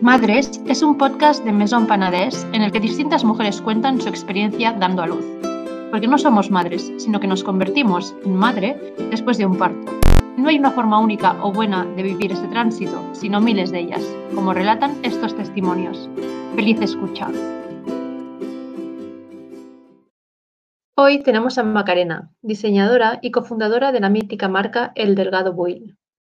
Madres es un podcast de Maison Panadés en el que distintas mujeres cuentan su experiencia dando a luz. Porque no somos madres, sino que nos convertimos en madre después de un parto. No hay una forma única o buena de vivir este tránsito, sino miles de ellas, como relatan estos testimonios. Feliz escucha. Hoy tenemos a Macarena, diseñadora y cofundadora de la mítica marca El Delgado Buil.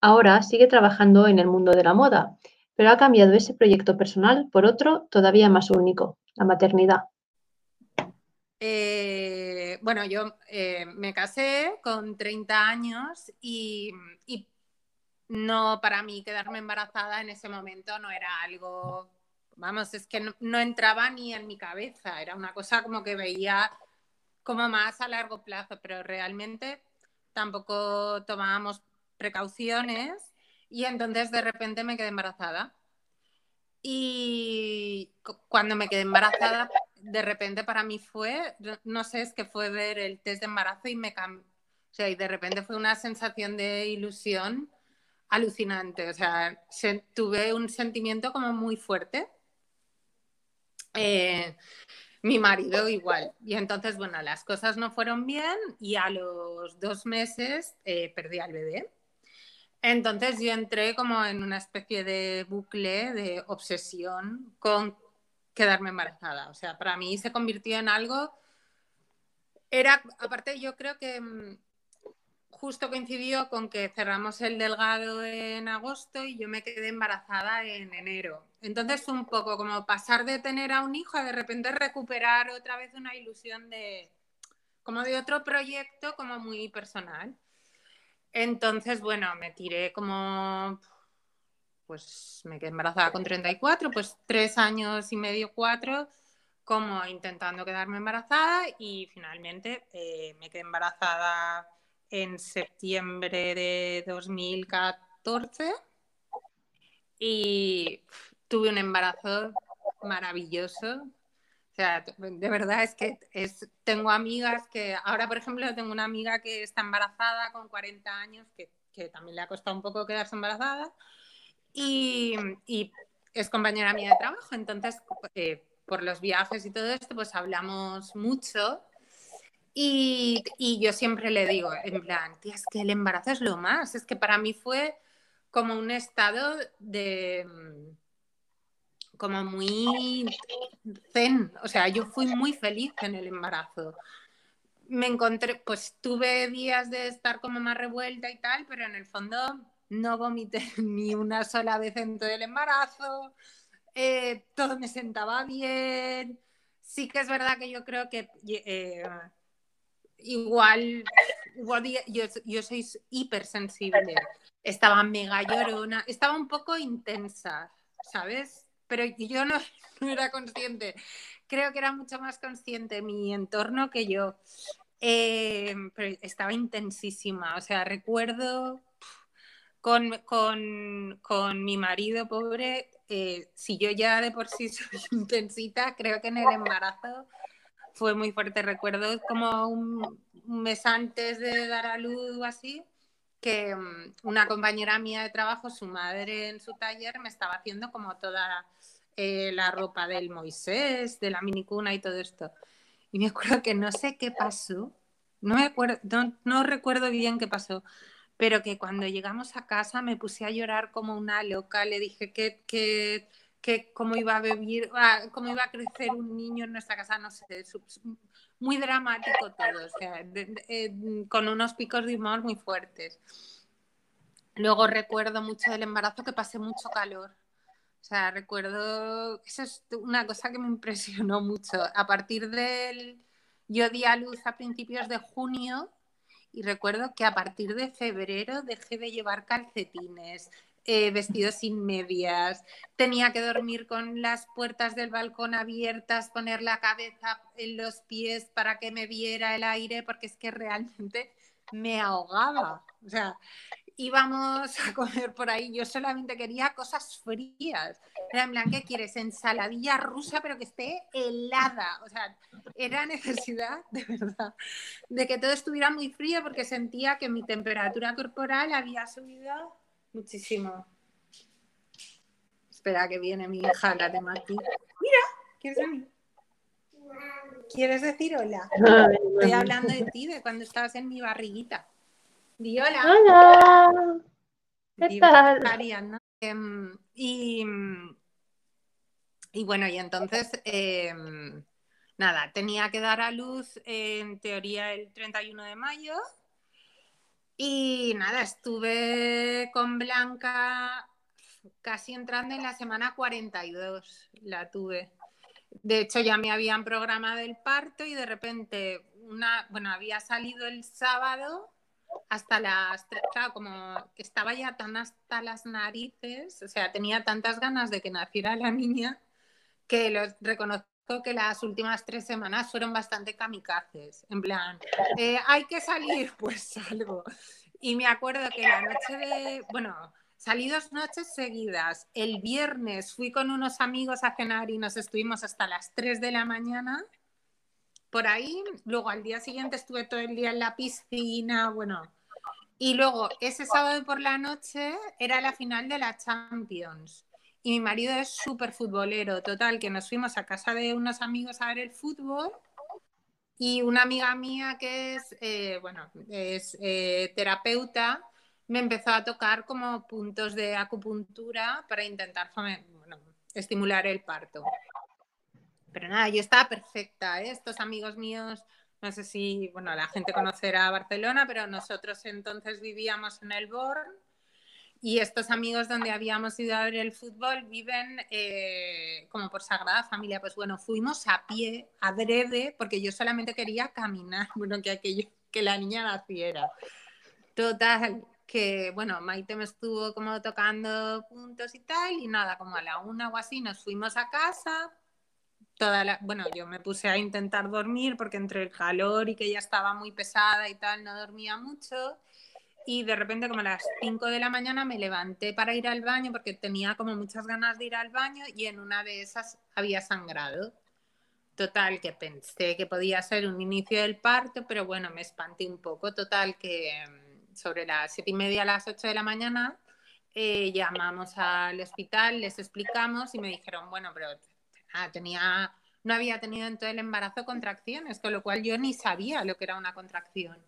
Ahora sigue trabajando en el mundo de la moda pero ha cambiado ese proyecto personal por otro todavía más único, la maternidad. Eh, bueno, yo eh, me casé con 30 años y, no para mí quedarme embarazada en ese momento no era algo, vamos, es que no, entraba ni en mi cabeza, era una cosa como que veía como más a largo plazo, pero realmente tampoco tomábamos precauciones y entonces de repente me quedé embarazada. Y cuando me quedé embarazada, de repente para mí fue, no sé, es que fue ver el test de embarazo y me cambió. O sea, y de repente fue una sensación de ilusión alucinante. O sea, tuve un sentimiento como muy fuerte. Eh, mi marido igual. Y entonces, bueno, las cosas no fueron bien y a los dos meses eh, perdí al bebé. Entonces yo entré como en una especie de bucle de obsesión con quedarme embarazada. O sea, para mí se convirtió en algo... Era, aparte yo creo que mm, justo coincidió con que cerramos el delgado en agosto y yo me quedé embarazada en enero. Entonces un poco como pasar de tener a un hijo a de repente recuperar otra vez una ilusión de como de otro proyecto como muy personal. Entonces, bueno, me tiré como, pues me quedé embarazada con 34, pues tres años y medio, cuatro, como intentando quedarme embarazada y finalmente eh, me quedé embarazada en septiembre de 2014 y tuve un embarazo maravilloso, sea, de verdad es que es, tengo amigas que, ahora por ejemplo tengo una amiga que está embarazada con 40 años, que, que también le ha costado un poco quedarse embarazada, y, y es compañera mía de trabajo, entonces eh, por los viajes y todo esto, pues hablamos mucho. Y, y, yo siempre le digo, en plan, tía, es que el embarazo es lo más, es que para mí fue como un estado de, como muy zen, o sea, yo fui muy feliz en el embarazo. Me encontré, pues tuve días de estar como más revuelta y tal, pero en el fondo no vomité ni una sola vez en todo el embarazo, eh, todo me sentaba bien. Sí que es verdad que yo creo que eh, igual, yo, yo soy hipersensible, estaba mega llorona, estaba un poco intensa, ¿sabes? Pero yo no, era consciente. Creo que era mucho más consciente mi entorno que yo. Eh, pero estaba intensísima. O sea, recuerdo con, mi marido pobre, eh, si yo ya de por sí soy intensita, creo que en el embarazo fue muy fuerte. Recuerdo como un, un mes antes de dar a luz o así, que mm, una compañera mía de trabajo, su madre en su taller, me estaba haciendo como toda eh, la ropa del Moisés, de la minicuna y todo esto. Y me acuerdo que no sé qué pasó, no, recuerdo bien qué pasó, pero que cuando llegamos a casa me puse a llorar como una loca, le dije que, que, que cómo iba a vivir, ah, cómo iba a crecer un niño en nuestra casa, no sé, muy dramático todo, sea, con unos picos de humor muy fuertes. Luego recuerdo mucho del embarazo que pasé mucho calor. O sea, recuerdo, eso es una cosa que me impresionó mucho. A partir del, yo di a luz a principios de junio y recuerdo que a partir de febrero dejé de llevar calcetines, eh, vestidos sin medias, tenía que dormir con las puertas del balcón abiertas, poner la cabeza en los pies para que me viera el aire, porque es que realmente me ahogaba. O sea, íbamos a comer por ahí, yo solamente quería cosas frías. Era en plan, ¿qué quieres? Ensaladilla rusa, pero que esté helada. O sea, era necesidad, de verdad, de que todo estuviera muy frío porque sentía que mi temperatura corporal había subido muchísimo. Espera que viene mi hija, la tengo aquí. Mira, ¿quieres venir? ¿Quieres decir hola? Estoy hablando de ti, de cuando estabas en mi barriguita. Hola. ¿Qué tal? Mariana. Em, y, y bueno, y entonces, em, nada, tenía que dar a luz en teoría el 31 de mayo. Y nada, estuve con Blanca casi entrando en la semana 42, la tuve. De hecho, ya me habían programado el parto y de repente, una, bueno, había salido el sábado hasta las claro, como estaba ya tan hasta las narices, o sea, tenía tantas ganas de que naciera la niña que lo reconozco que las últimas tres semanas fueron bastante kamikazes, en plan, eh, hay que salir, pues salgo. Y me acuerdo que la noche de, bueno, salí dos noches seguidas. El viernes fui con unos amigos a cenar y nos estuvimos hasta las 3 de la mañana. Por ahí, luego al día siguiente estuve todo el día en la piscina, bueno. Y luego ese sábado por la noche era la final de la Champions. Y mi marido es súper futbolero, total, que nos fuimos a casa de unos amigos a ver el fútbol. Y una amiga mía que es, eh, bueno, es eh, terapeuta, me empezó a tocar como puntos de acupuntura para intentar estimular el parto. Pero nada, yo estaba perfecta, ¿eh? Estos amigos míos, no sé si, bueno, la gente conocerá Barcelona, pero nosotros entonces vivíamos en el Born y estos amigos donde habíamos ido a ver el fútbol viven eh, como por Sagrada Familia. Pues bueno, fuimos a pie, adrede, porque yo solamente quería caminar, bueno, que aquello, que la niña naciera. Total, que bueno, Maite me estuvo como tocando puntos y tal, y nada, como a la una o así nos fuimos a casa. Toda la, bueno, yo me puse a intentar dormir porque entre el calor y que ya estaba muy pesada y tal, no dormía mucho. Y de repente, como a las 5 de la mañana, me levanté para ir al baño porque tenía como muchas ganas de ir al baño y en una de esas había sangrado. Total, que pensé que podía ser un inicio del parto, pero bueno, me espanté un poco. Total, que mm, sobre las siete y media a las 8 de la mañana eh, llamamos al hospital, les explicamos y me dijeron, bueno, pero ah, tenía, no había tenido en todo el embarazo contracciones, con lo cual yo ni sabía lo que era una contracción.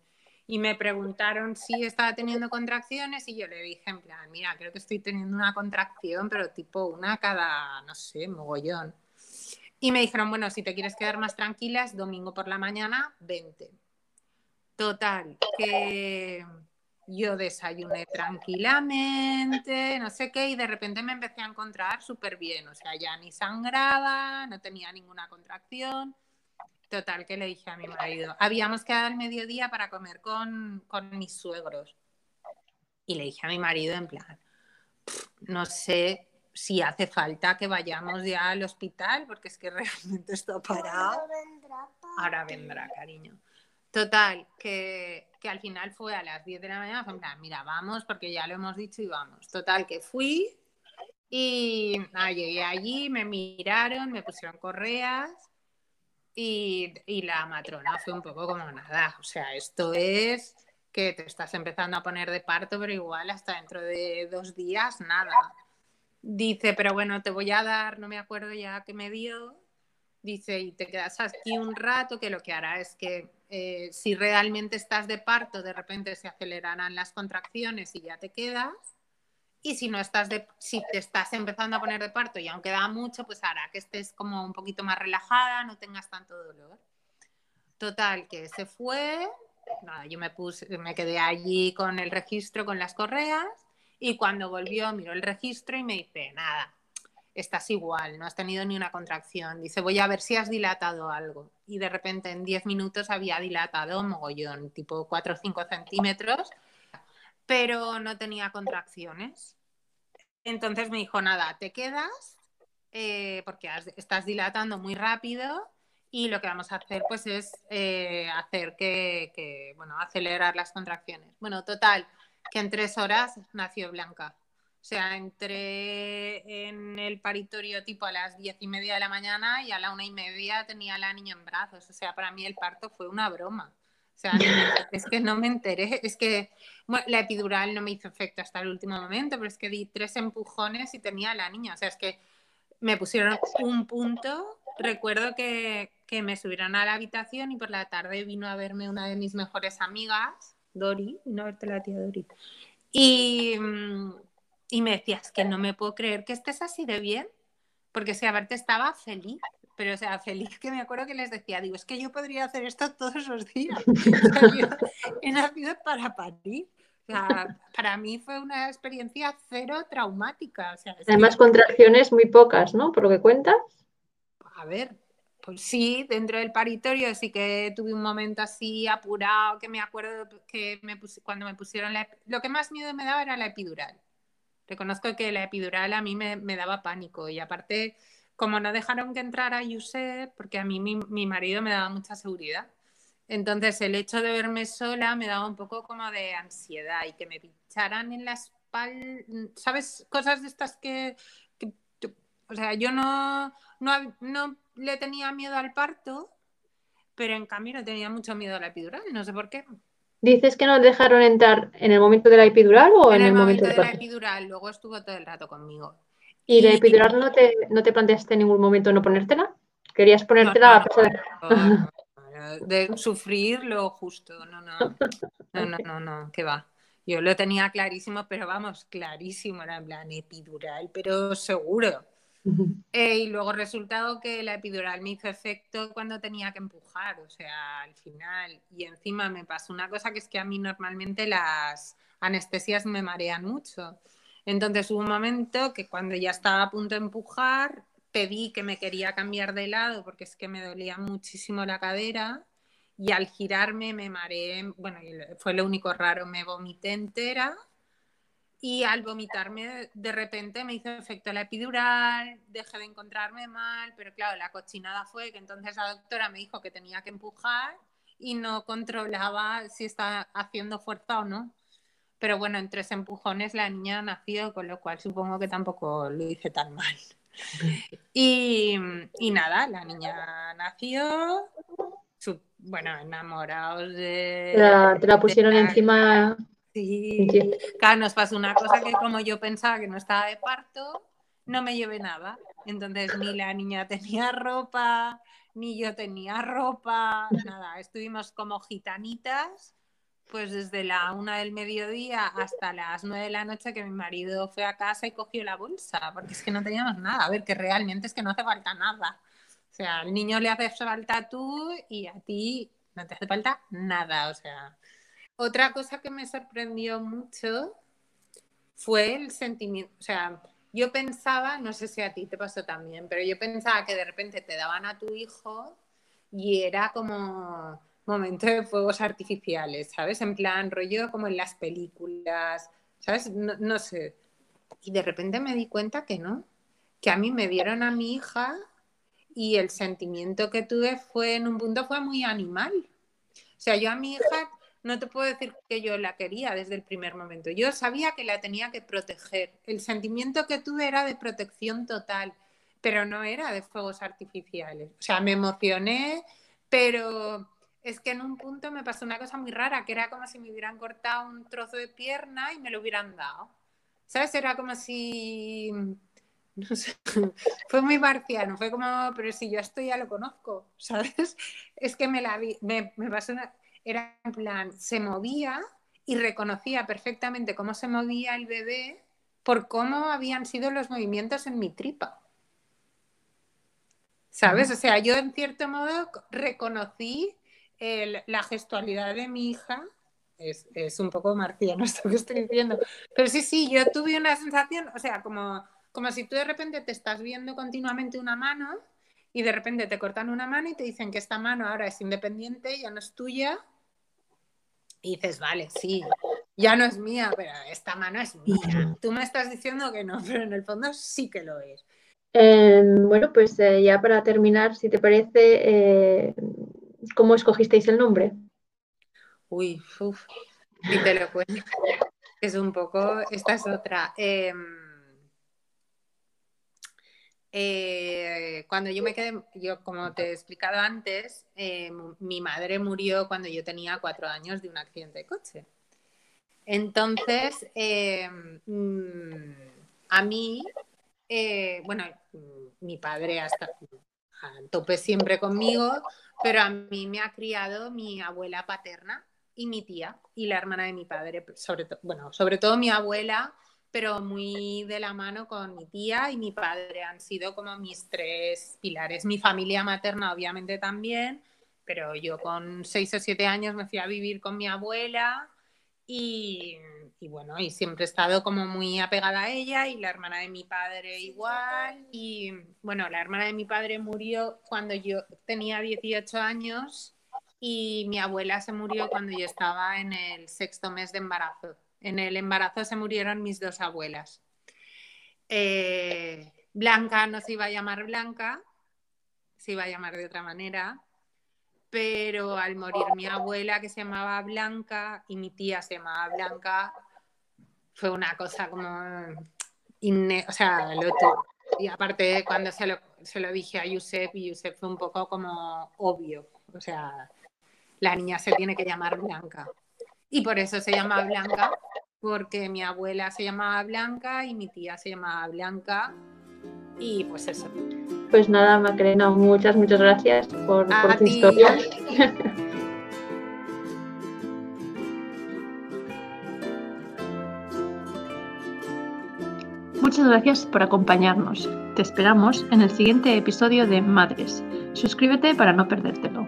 Y me preguntaron si estaba teniendo contracciones y yo le dije, en mira, creo que estoy teniendo una contracción, pero tipo una cada, no sé, mogollón. Y me dijeron, bueno, si te quieres quedar más tranquila, es domingo por la mañana, 20. Total, que yo desayuné tranquilamente, no sé qué, y de repente me empecé a encontrar súper bien. O sea, ya ni sangraba, no tenía ninguna contracción. Total, que le dije a mi marido, habíamos quedado al mediodía para comer con, con mis suegros. Y le dije a mi marido en plan, "Pff, no sé si hace falta que vayamos ya al hospital, porque es que realmente está parado. Ahora vendrá, cariño. Total, que, que al final fue a las 10 de la mañana, fue mira, vamos, porque ya lo hemos dicho y vamos. Total, que fui y llegué allí, me miraron, me pusieron correas y, y la matrona fue un poco como nada, o sea, esto es que te estás empezando a poner de parto, pero igual hasta dentro de dos días, nada. Dice, pero bueno, te voy a dar, no me acuerdo ya qué me dio. Dice, y te quedas aquí un rato, que lo que hará es que eh, si realmente estás de parto, de repente se acelerarán las contracciones y ya te quedas. Y si no estás de, si te estás empezando a poner de parto y aún queda mucho, pues hará que estés como un poquito más relajada, no tengas tanto dolor. Total, que se fue. Nada, yo me puse, me quedé allí con el registro, con las correas, y cuando volvió miró el registro y me dice, nada, estás igual, no has tenido ni una contracción. Dice, voy a ver si has dilatado algo. Y de repente en 10 minutos había dilatado mogollón, tipo 4 o 5 centímetros, pero no tenía contracciones. Entonces me dijo, nada, te quedas eh, porque estás dilatando muy rápido y lo que vamos a hacer pues es eh, hacer que, que, bueno, acelerar las contracciones. Bueno, total, que en tres horas nació Blanca. O sea, entré en el paritorio tipo a las diez y media de la mañana y a la una y media tenía la niña en brazos. O sea, para mí el parto fue una broma. O sea, es que no me enteré, es que la epidural no me hizo efecto hasta el último momento, pero es que di tres empujones y tenía a la niña. O sea, es que me pusieron un punto. Recuerdo que, que me subieron a la habitación y por la tarde vino a verme una de mis mejores amigas, Dori, vino a verte la tía Dori. Y, y me decías que no me puedo creer que estés así de bien, porque si a verte estaba feliz pero o sea, feliz que me acuerdo que les decía, digo, es que yo podría hacer esto todos los días. he nacido para parir. O sea, para mí fue una experiencia cero traumática. Además, contracciones muy pocas, ¿no? Por lo que cuentas. A ver, pues sí, dentro del paritorio sí que tuve un momento así apurado, que me acuerdo que me cuando me pusieron la... Lo que más miedo me daba era la epidural. Reconozco que la epidural a mí me, me daba pánico y aparte como no dejaron que entrara Yusef, porque a mí mi, marido me daba mucha seguridad. Entonces el hecho de verme sola me daba un poco como de ansiedad y que me pincharan en la espalda, ¿sabes? Cosas de estas que, o sea, yo no, no, no, le tenía miedo al parto, pero en cambio le tenía mucho miedo a la epidural, no sé por qué. ¿Dices que no dejaron entrar en el momento de la epidural o en, el, momento, de la epidural? Luego estuvo todo el rato conmigo. ¿Y la epidural no te, no te planteaste en ningún momento no ponértela? ¿Querías ponértela a pesar de... de sufrir lo justo? No, no, no, no, no, no, que va. Yo lo tenía clarísimo, pero vamos, clarísimo, era en plan epidural, pero seguro. Eh, y luego resultado que la epidural me hizo efecto cuando tenía que empujar, o sea, al final. Y encima me pasó una cosa que es que a mí normalmente las anestesias me marean mucho. Entonces hubo un momento que cuando ya estaba a punto de empujar, pedí que me quería cambiar de lado porque es que me dolía muchísimo la cadera y al girarme me mareé, bueno, fue lo único raro, me vomité entera y al vomitarme de repente me hizo efecto la epidural, dejé de encontrarme mal, pero claro, la cochinada fue que entonces la doctora me dijo que tenía que empujar y no controlaba si estaba haciendo fuerza o no. Pero bueno, en tres empujones la niña ha nacido, con lo cual supongo que tampoco lo hice tan mal. Y, nada, la niña nació, bueno, enamorados de... te la pusieron encima. Sí, claro, nos pasó una cosa que como yo pensaba que no estaba de parto, no me llevé nada. Entonces ni la niña tenía ropa, ni yo tenía ropa, nada, estuvimos como gitanitas pues desde la una del mediodía hasta las nueve de la noche que mi marido fue a casa y cogió la bolsa, porque es que no teníamos nada. A ver, que realmente es que no hace falta nada. O sea, al niño le hace falta tú y a ti no te hace falta nada. O sea, otra cosa que me sorprendió mucho fue el sentimiento, o sea, yo pensaba, no sé si a ti te pasó también, pero yo pensaba que de repente te daban a tu hijo y era como momento de fuegos artificiales, ¿sabes? En plan, rollo como en las películas, ¿sabes? No, sé. Y de repente me di cuenta que no, que a mí me dieron a mi hija y el sentimiento que tuve fue, en un punto, fue muy animal. O sea, yo a mi hija no te puedo decir que yo la quería desde el primer momento. Yo sabía que la tenía que proteger. El sentimiento que tuve era de protección total, pero no era de fuegos artificiales. O sea, me emocioné, pero es que en un punto me pasó una cosa muy rara, que era como si me hubieran cortado un trozo de pierna y me lo hubieran dado. ¿Sabes? Era como si... No sé, fue muy marciano, fue como, pero si yo esto ya lo conozco, ¿sabes? Es que me la vi, me, me pasó una... Era en plan, se movía y reconocía perfectamente cómo se movía el bebé por cómo habían sido los movimientos en mi tripa. ¿Sabes? O sea, yo en cierto modo reconocí la gestualidad de mi hija es, es, un poco marciano esto que estoy diciendo. Pero sí, sí, yo tuve una sensación, o sea, como, como si tú de repente te estás viendo continuamente una mano y de repente te cortan una mano y te dicen que esta mano ahora es independiente, ya no es tuya. Y dices, vale, sí, ya no es mía, pero esta mano es mía. Tú me estás diciendo que no, pero en el fondo sí que lo es. Em, bueno, pues eh, ya para terminar, si te parece, eh, ¿Cómo escogisteis el nombre? Uy, uff, y te lo cuento. Es un poco, esta es otra. Eh, cuando yo me quedé, yo como te he explicado antes, eh, mi madre murió cuando yo tenía cuatro años de un accidente de coche. Entonces, eh, mm, a mí, bueno, mi padre hasta tope siempre conmigo, pero a mí me ha criado mi abuela paterna y mi tía y la hermana de mi padre, sobre todo, bueno, sobre todo mi abuela, pero muy de la mano con mi tía y mi padre. Han sido como mis tres pilares. Mi familia materna obviamente también, pero yo con seis o siete años me fui a vivir con mi abuela y, y, bueno, y siempre he estado como muy apegada a ella y la hermana de mi padre igual. Y bueno, la hermana de mi padre murió cuando yo tenía 18 años y mi abuela se murió cuando yo estaba en el sexto mes de embarazo. En el embarazo se murieron mis dos abuelas. Eh, Blanca no se iba a llamar Blanca, se iba a llamar de otra manera, pero al morir mi abuela que se llamaba Blanca y mi tía se llamaba Blanca, fue una cosa como... o sea, lo y aparte cuando se lo, se lo dije a Yusef, y Yusef fue un poco como obvio, o sea, la niña se tiene que llamar Blanca. Y por eso se llama Blanca, porque mi abuela se llamaba Blanca y mi tía se llamaba Blanca. Y pues eso. Pues nada, Macarena, muchas, muchas gracias por, tu historia. Muchas gracias por acompañarnos. Te esperamos en el siguiente episodio de Madres. Suscríbete para no perdértelo.